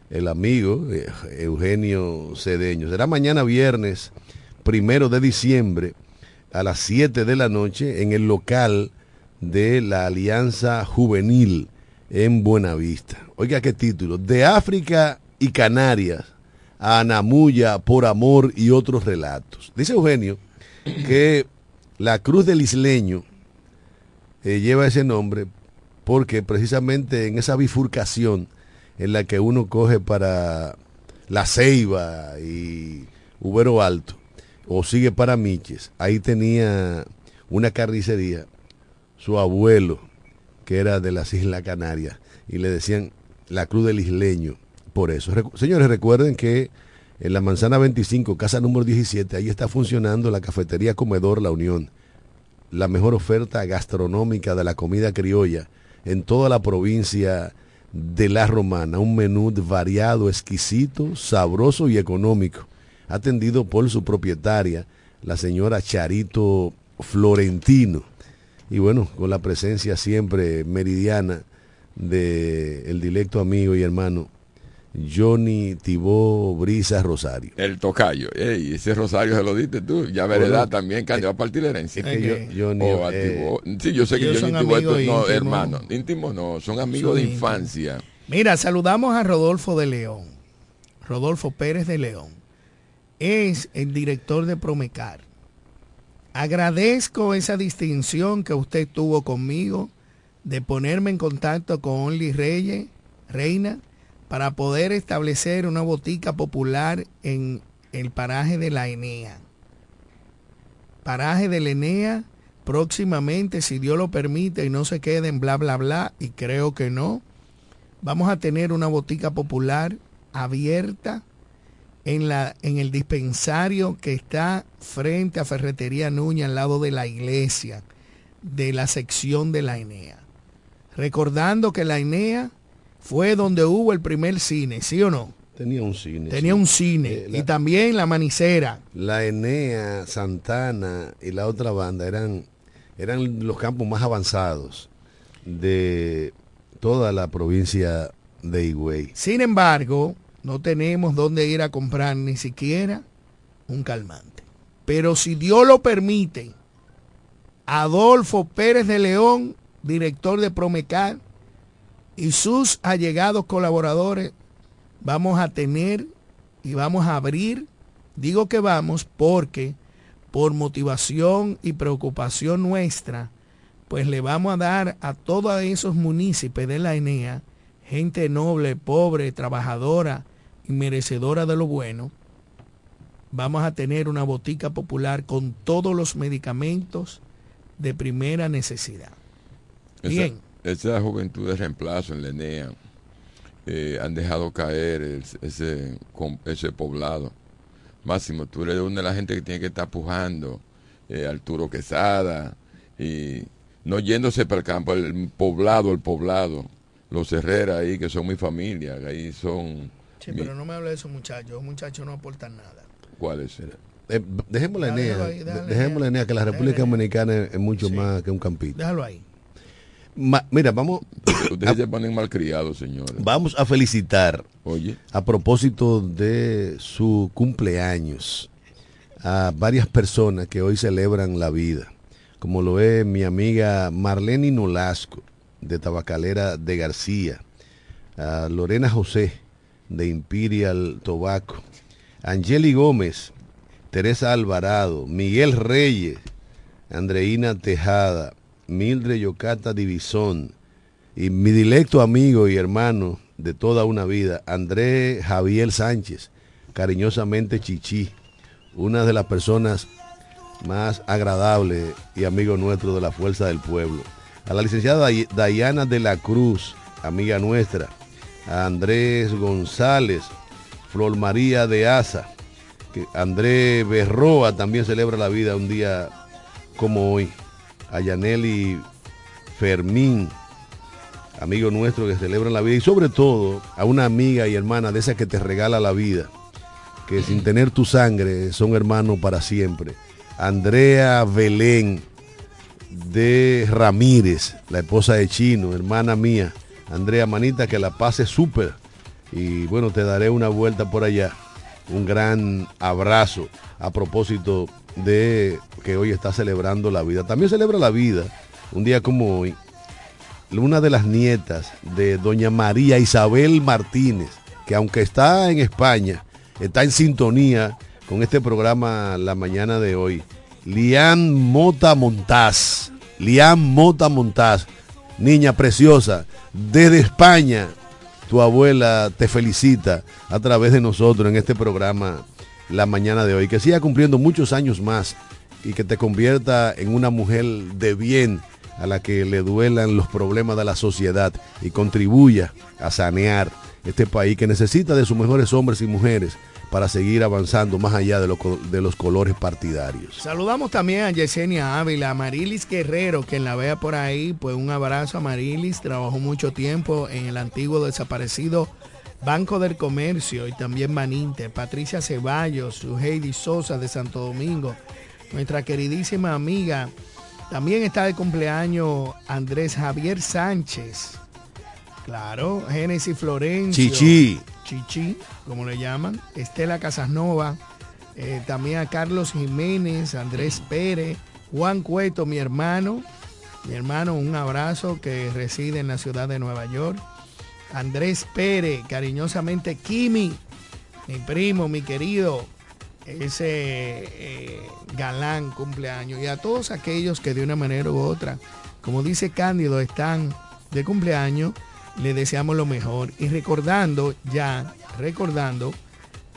el amigo eh, Eugenio Cedeño. Será mañana viernes, primero de diciembre, a las 7 de la noche, en el local de la Alianza Juvenil en Buenavista. Oiga qué título. De África y Canarias a Anamuya por amor y otros relatos. Dice Eugenio que la Cruz del Isleño eh, lleva ese nombre porque precisamente en esa bifurcación en la que uno coge para La Ceiba y Ubero Alto o sigue para Miches, ahí tenía una carnicería, su abuelo, que era de las Islas Canarias, y le decían la Cruz del Isleño, por eso. Señores, recuerden que en la Manzana 25, casa número 17, ahí está funcionando la cafetería Comedor La Unión la mejor oferta gastronómica de la comida criolla en toda la provincia de La Romana. Un menú variado, exquisito, sabroso y económico. Atendido por su propietaria, la señora Charito Florentino. Y bueno, con la presencia siempre meridiana de el directo amigo y hermano Johnny Tibó Brisa Rosario.
El tocayo. Ey, ese Rosario se lo diste tú. Ya veredad
Bueno,
también, que va a partir la herencia.
es que yo- Johnny, eh,
sí, yo sé que Johnny
amigos
esto. No, hermano. Íntimos no, son amigos
Son
de infancia.
Mira, saludamos a Rodolfo de León. Rodolfo Pérez de León. Es el director de Promecar. Agradezco esa distinción que usted tuvo conmigo de ponerme en contacto con Only Reyes, Reina, para poder establecer una botica popular en el paraje de la Enea. Paraje de la Enea, próximamente, si Dios lo permite y no se quede en bla, bla, bla, y creo que no, vamos a tener una botica popular abierta en, la, en el dispensario que está frente a Ferretería Nuña, al lado de la iglesia, de la sección de la Enea. Recordando que la Enea fue donde hubo el primer cine, ¿sí o no?
Tenía un cine.
Tenía
sí.
un cine.
Eh, la-
y también la manicera.
La Enea, Santana y la otra banda eran, eran los campos más avanzados de toda la provincia de Higüey.
Sin embargo, no tenemos dónde ir a comprar ni siquiera un calmante. Pero si Dios lo permite, Adolfo Pérez de León, director de Promecar, y sus allegados colaboradores, vamos a tener y vamos a abrir, digo que vamos porque por motivación y preocupación nuestra, pues le vamos a dar a todos esos municipios de la ENEA, gente noble, pobre, trabajadora y merecedora de lo bueno, vamos a tener una botica popular con todos los medicamentos de primera necesidad. Bien.
Esa, juventud de reemplazo en la ENEA eh, han dejado caer el- ese, ese poblado. Máximo, tú eres una de la gente que tiene que estar pujando, eh, Arturo Quesada, y no yéndose para el campo, el poblado, el poblado, los Herrera ahí, que son mi familia, que ahí son...
Sí,
mi-
pero no me hable de esos muchachos, los muchachos no aportan nada.
¿Cuáles?
Eh, dejemos la
Dale,
Enea,
dale,
la que la. República Dominicana es, es mucho
Sí.
más que un campito.
Déjalo ahí.
Ma- mira, vamos,
Ustedes se ponen malcriados, señores.
vamos a felicitar
Oye,
a propósito de su cumpleaños a varias personas que hoy celebran la vida, como lo es mi amiga Marlene Nolasco, de Tabacalera de García, a Lorena José, de Imperial Tobacco, Angeli Gómez, Teresa Alvarado, Miguel Reyes, Andreina Tejada, Mildred Yocata Divisón, y mi directo amigo y hermano de toda una vida, Andrés Javier Sánchez, cariñosamente Chichi, una de las personas más agradables y amigo nuestro de la Fuerza del Pueblo. A la licenciada Day- Dayana de la Cruz, amiga nuestra, a Andrés González, Flor María de Asa, que Andrés Berroa también celebra la vida un día como hoy, a Yaneli Fermín, amigo nuestro que celebra la vida y sobre todo a una amiga y hermana de esa que te regala la vida, que sin tener tu sangre son hermanos para siempre. Andrea Belén de Ramírez, la esposa de Chino, hermana mía. Andrea Manita, que la pase súper. Y bueno, te daré una vuelta por allá. Un gran abrazo a propósito de que hoy está celebrando la vida. También celebra la vida, un día como hoy, una de las nietas de doña María Isabel Martínez, que aunque está en España, está en sintonía con este programa la mañana de hoy. Lian Mota Montaz, Lian Mota Montaz, niña preciosa, desde España, tu abuela te felicita a través de nosotros en este programa la mañana de hoy. Que siga cumpliendo muchos años más y que te convierta en una mujer de bien a la que le duelan los problemas de la sociedad y contribuya a sanear este país que necesita de sus mejores hombres y mujeres para seguir avanzando más allá de, de los colores partidarios.
Saludamos también a Yesenia Ávila, a Marilis Guerrero, quien la vea por ahí, pues un abrazo a Marilis, trabajó mucho tiempo en el antiguo desaparecido Banco del Comercio y también Maninte, Patricia Ceballos, su Heidi Sosa de Santo Domingo, nuestra queridísima amiga, también está de cumpleaños Andrés Javier Sánchez, claro, Génesis Florencio.
Chichi.
Chichi, como le llaman, Estela Casanova, eh, también a Carlos Jiménez, Andrés Pérez, Juan Cueto, mi hermano, mi hermano, un abrazo que reside en la ciudad de Nueva York. Andrés Pérez, cariñosamente Kimi, mi primo, mi querido, ese eh, galán cumpleaños. Y a todos aquellos que de una manera u otra, como dice Cándido, están de cumpleaños, le deseamos lo mejor. Y recordando ya, recordando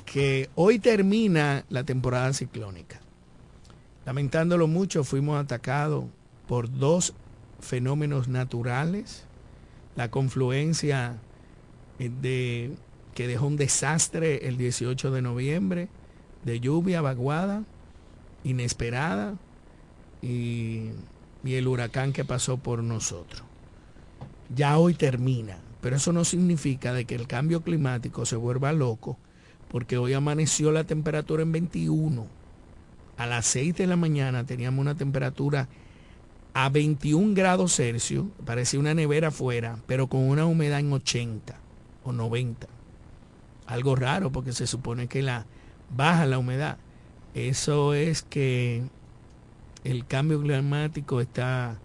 que hoy termina la temporada ciclónica. Lamentándolo mucho, fuimos atacados por dos fenómenos naturales, la confluencia de que dejó un desastre el 18 de noviembre, de lluvia vaguada, inesperada, y, y el huracán que pasó por nosotros. Ya hoy termina, pero eso no significa de que el cambio climático se vuelva loco, porque hoy amaneció la temperatura en 21. A las 6 de la mañana teníamos una temperatura a 21 grados Celsius, parecía una nevera afuera, pero con una humedad en 80 o 90. Algo raro porque se supone que la baja la humedad. Eso es que el cambio climático está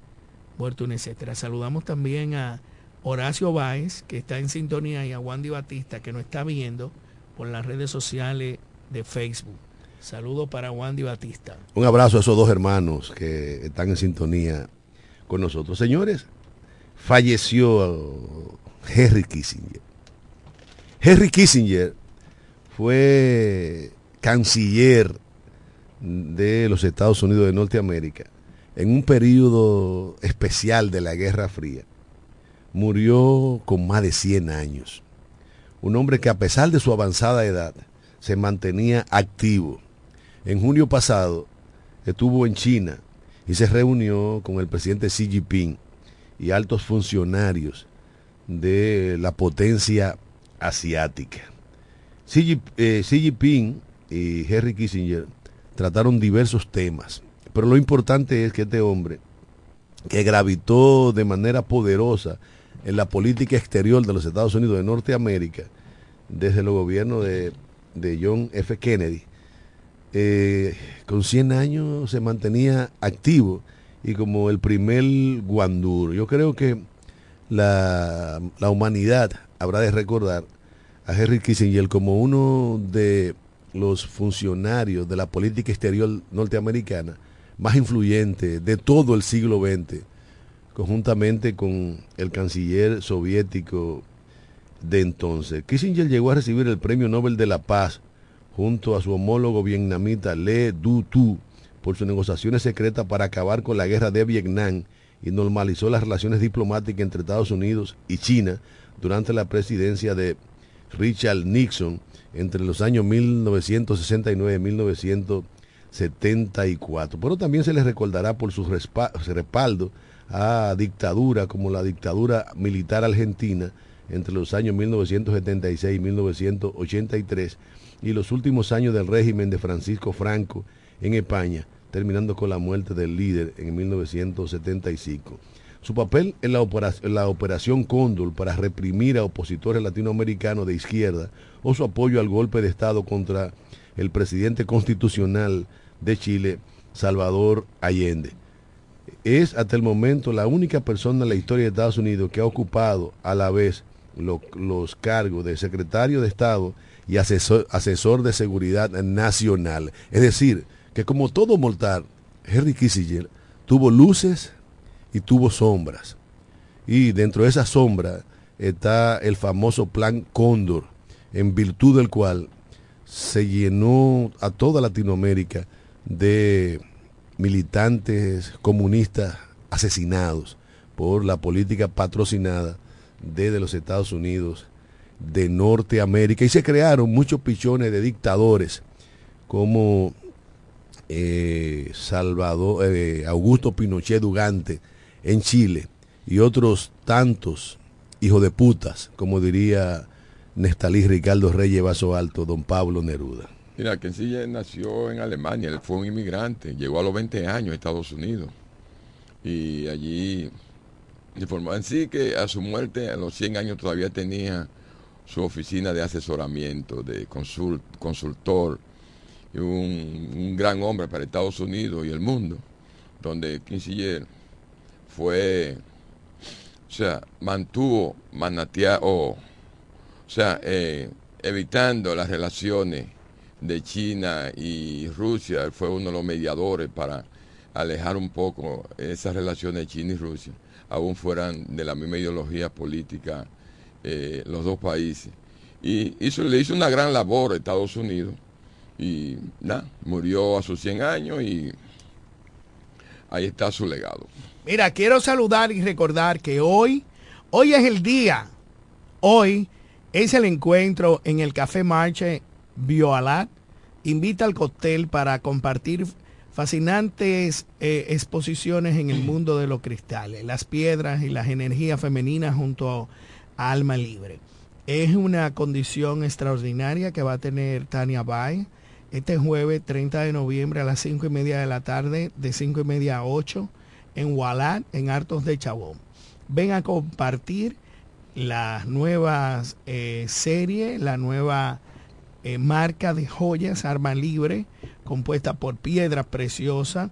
muerto, etcétera. Saludamos también a Horacio Báez, que está en sintonía, y a Wandy Batista, que nos está viendo por las redes sociales de Facebook. Saludos para Wandy Batista.
Un abrazo a esos dos hermanos que están en sintonía con nosotros. Señores, falleció Henry Kissinger. Henry Kissinger fue canciller de los Estados Unidos de Norteamérica en un periodo especial de la Guerra Fría. Murió con más de 100 años. Un hombre que a pesar de su avanzada edad se mantenía activo. En junio pasado estuvo en China y se reunió con el presidente Xi Jinping y altos funcionarios de la potencia asiática. Xi, eh, Jinping y Henry Kissinger trataron diversos temas, pero lo importante es que este hombre, que gravitó de manera poderosa en la política exterior de los Estados Unidos de Norteamérica, desde el gobierno de, de John F. Kennedy, eh, con 100 años se mantenía activo y como el primer guanduro. Yo creo que la, la humanidad habrá de recordar a Henry Kissinger como uno de los funcionarios de la política exterior norteamericana más influyentes de todo el siglo XX, conjuntamente con el canciller soviético de entonces. Kissinger llegó a recibir el Premio Nobel de la Paz junto a su homólogo vietnamita Le Du Tu por sus negociaciones secretas para acabar con la guerra de Vietnam y normalizó las relaciones diplomáticas entre Estados Unidos y China durante la presidencia de Richard Nixon entre los años 1969 y 1974. Pero también se les recordará por su respaldo a dictadura como la dictadura militar argentina entre los años 1976 y 1983 y los últimos años del régimen de Francisco Franco en España, terminando con la muerte del líder en 1975. Su papel en la, operación, la Cóndor para reprimir a opositores latinoamericanos de izquierda o su apoyo al golpe de Estado contra el presidente constitucional de Chile, Salvador Allende. Es hasta el momento la única persona en la historia de Estados Unidos que ha ocupado a la vez lo, los cargos de secretario de Estado y asesor, asesor de seguridad nacional. Es decir, que como todo mortal, Henry Kissinger tuvo luces y tuvo sombras. Y dentro de esa sombra está el famoso plan Cóndor, en virtud del cual se llenó a toda Latinoamérica de militantes comunistas asesinados por la política patrocinada desde los Estados Unidos de Norteamérica y se crearon muchos pichones de dictadores como eh, Salvador, eh, Augusto Pinochet Dugante en Chile y otros tantos hijos de putas, como diría Nestalí Ricardo Reyes Vaso Alto, don Pablo Neruda.
Mira, Kissinger nació en Alemania, él fue un inmigrante, llegó a los 20 años a Estados Unidos y allí informó en sí que a su muerte a los 100 años todavía tenía su oficina de asesoramiento, de consult, consultor, un, un, gran hombre para Estados Unidos y el mundo, donde Kissinger fue, o sea, mantuvo manatea o, o sea, eh, evitando las relaciones de China y Rusia, fue uno de los mediadores para alejar un poco esas relaciones de China y Rusia, aún fueran de la misma ideología política eh, los dos países. Y hizo, le hizo una gran labor a Estados Unidos y nada, murió a sus 100 años y ahí está su legado.
Mira, quiero saludar y recordar que hoy, hoy es el día, hoy es el encuentro en el Café Marche Bioalat. Invita al cóctel para compartir fascinantes eh, exposiciones en el mundo de los cristales, las piedras y las energías femeninas junto a Alma Libre. Es una condición extraordinaria que va a tener Tania Bay este jueves 30 de noviembre a las 5 y media de la tarde, de 5 y media a 8, en Walat, en Hartos de Chabón. Ven a compartir las nuevas eh, series, la nueva eh, marca de joyas, Arma Libre, compuesta por piedras preciosas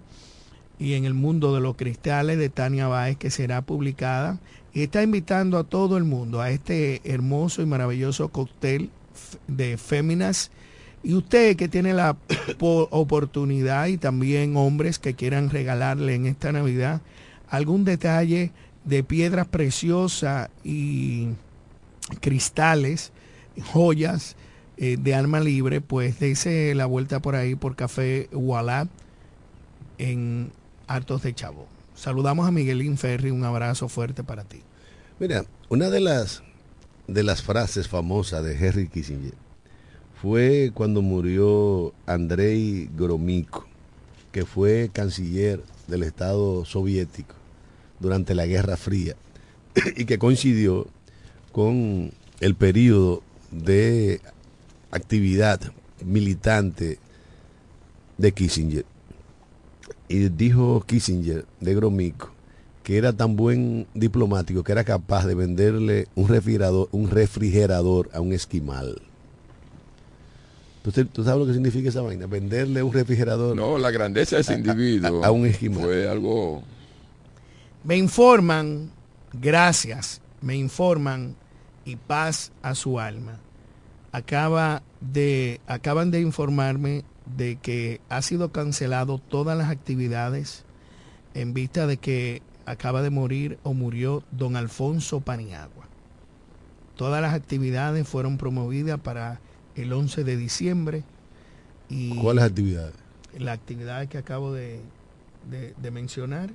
y en el mundo de los cristales de Tania Báez, que será publicada. Y está invitando a todo el mundo a este hermoso y maravilloso cóctel de féminas. Y usted que tiene la oportunidad y también hombres que quieran regalarle en esta Navidad algún detalle de piedras preciosas y cristales, joyas eh, de alma libre, pues dése la vuelta por ahí por Café Walab en Hartos de Chavo. Saludamos a Miguelín Ferri, un abrazo fuerte para ti.
Mira, una de las de las frases famosas de Henry Kissinger fue cuando murió Andrei Gromyko, que fue canciller del Estado soviético durante la Guerra Fría y que coincidió con el periodo de actividad militante de Kissinger. Y dijo Kissinger de Gromyko que era tan buen diplomático que era capaz de venderle un refrigerador, un refrigerador a un esquimal. ¿Tú, ¿Tú, sabes lo que significa esa vaina? Venderle un refrigerador.
No, la grandeza de ese individuo.
A, a un esquimal.
Fue algo.
Me informan, gracias, me informan y paz a su alma. Acaba de, acaban de informarme de que ha sido cancelado todas las actividades en vista de que acaba de morir o murió don Alfonso Paniagua. Todas las actividades fueron promovidas para el 11 de diciembre. Y
¿Cuáles actividades?
La actividad que acabo de, de, de, mencionar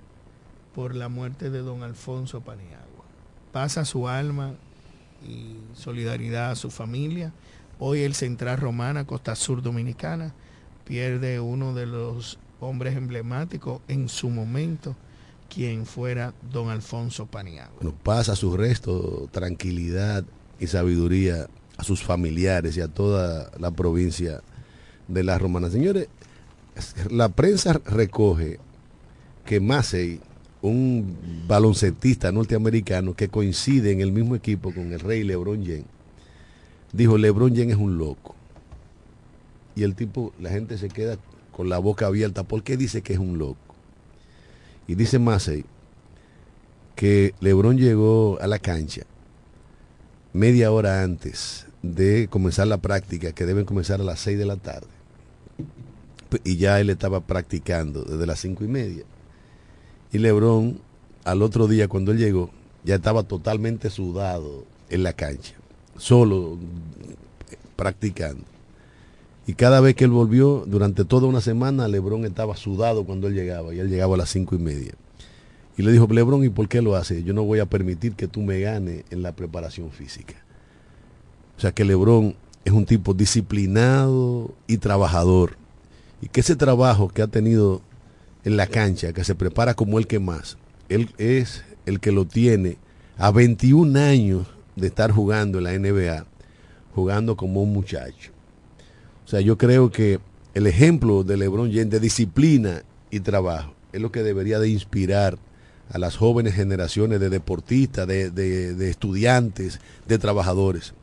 por la muerte de don Alfonso Paniagua. Pasa su alma y solidaridad a su familia. Hoy el Central Romana, Costa Sur Dominicana, pierde uno de los hombres emblemáticos en su momento quien fuera don Alfonso Paniagua.
Bueno, pasa su resto tranquilidad y sabiduría a sus familiares y a toda la provincia de la Romana. Señores, la prensa recoge que Massey, un baloncetista norteamericano que coincide en el mismo equipo con el rey LeBron James, dijo, LeBron James es un loco. Y el tipo, la gente se queda con la boca abierta. ¿Por qué dice que es un loco? Y dice Massey que Lebron llegó a la cancha media hora antes de comenzar la práctica, que deben comenzar a las 6 de la tarde. Y ya él estaba practicando desde las cinco y media. Y Lebron, al otro día cuando él llegó, ya estaba totalmente sudado en la cancha, solo practicando. Y cada vez que él volvió, durante toda una semana, Lebron estaba sudado cuando él llegaba, y él llegaba a las cinco y media. Y le dijo, Lebron, ¿y por qué lo hace? Yo no voy a permitir que tú me ganes en la preparación física. O sea que Lebron es un tipo disciplinado y trabajador. Y que ese trabajo que ha tenido en la cancha, que se prepara como el que más, él es el que lo tiene a 21 años de estar jugando en la NBA, jugando como un muchacho. O sea, yo creo que el ejemplo de LeBron James de disciplina y trabajo es lo que debería de inspirar a las jóvenes generaciones de deportistas, de, de, de estudiantes, de trabajadores.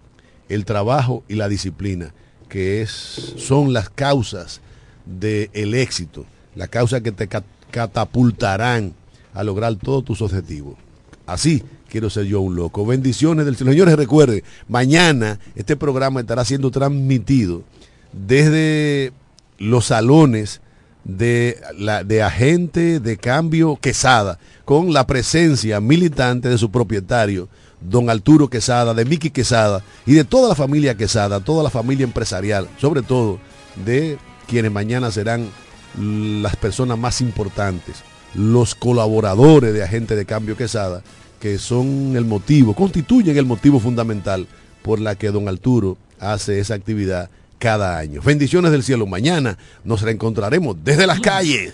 El trabajo y la disciplina, que es, son las causas del éxito, las causas que te catapultarán a lograr todos tus objetivos. Así quiero ser yo un loco. Bendiciones del Señores, recuerden, mañana este programa estará siendo transmitido desde los salones de, la, de agente de cambio Quesada, con la presencia militante de su propietario, don Arturo Quesada, de Miki Quesada y de toda la familia Quesada, toda la familia empresarial, sobre todo de quienes mañana serán las personas más importantes los colaboradores de Agente de Cambio Quesada, que son el motivo, constituyen el motivo fundamental por la que don Arturo hace esa actividad cada año. Bendiciones del cielo. Mañana nos reencontraremos desde las calles.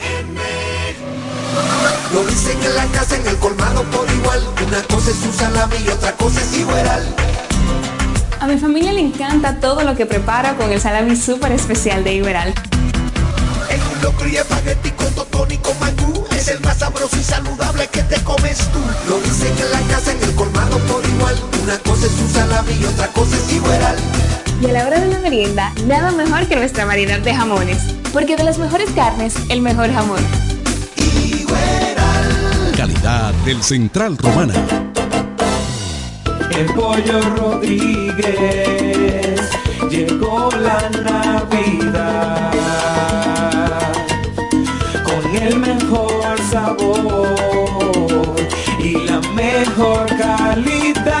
Lo dicen en la casa, en el colmado por igual. Una cosa es un salami y otra cosa es igual.
A mi familia le encanta todo lo que prepara con el salami súper especial de Iberal.
En un locro y espagueti con totón y con mangú. Es el más sabroso y saludable que te comes tú. Lo dicen en la casa, en el colmado por igual. Una cosa es un salami y otra cosa es igual.
Y a la hora de la merienda, nada mejor que nuestra variedad de jamones. Porque de las mejores carnes, el mejor jamón.
Calidad del Central Romana.
El pollo Rodríguez llegó la Navidad con el mejor sabor y la mejor calidad.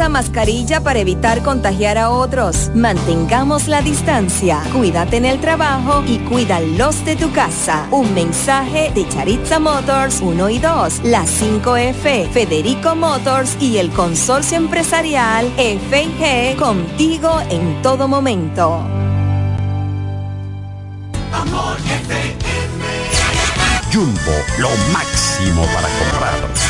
mascarilla para evitar contagiar a otros. Mantengamos la distancia. Cuídate en el trabajo y cuida los de tu casa. Un mensaje de Charitza Motors 1 y 2, la 5F, Federico Motors y el consorcio empresarial FG contigo en todo momento.
Amor FM.
Jumbo, lo máximo para comprar.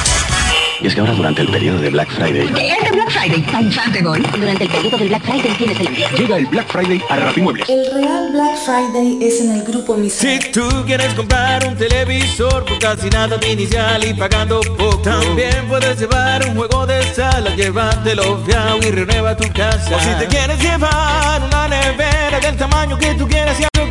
Y es que ahora durante el periodo de Black Friday...
Este Black Friday, a Infante Gol. Durante el periodo del Black Friday tienes el.
Llega el Black Friday a Rapimuebles.
El real Black Friday es en el grupo Misael.
Si tú quieres comprar un televisor por casi nada de inicial y pagando poco, también puedes llevar un juego de sala, llévatelo fiao y renueva tu casa. O si te quieres llevar una nevera del tamaño que tú quieras y algo que